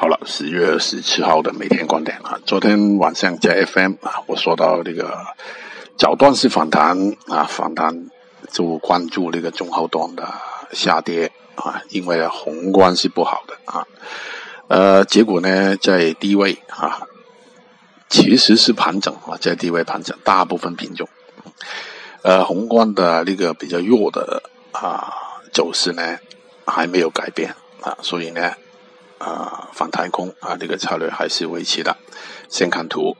好了，十月十七号的每天观点啊，昨天晚上在 FM 啊，我说到这个早段式反弹啊，反弹就关注这个中后段的下跌啊，因为宏观是不好的啊，呃，结果呢在低位啊，其实是盘整啊，在低位盘整，大部分品种，呃，宏观的那个比较弱的啊走势呢还没有改变啊，所以呢。啊，反弹空啊，这个策略还是维持的。先看图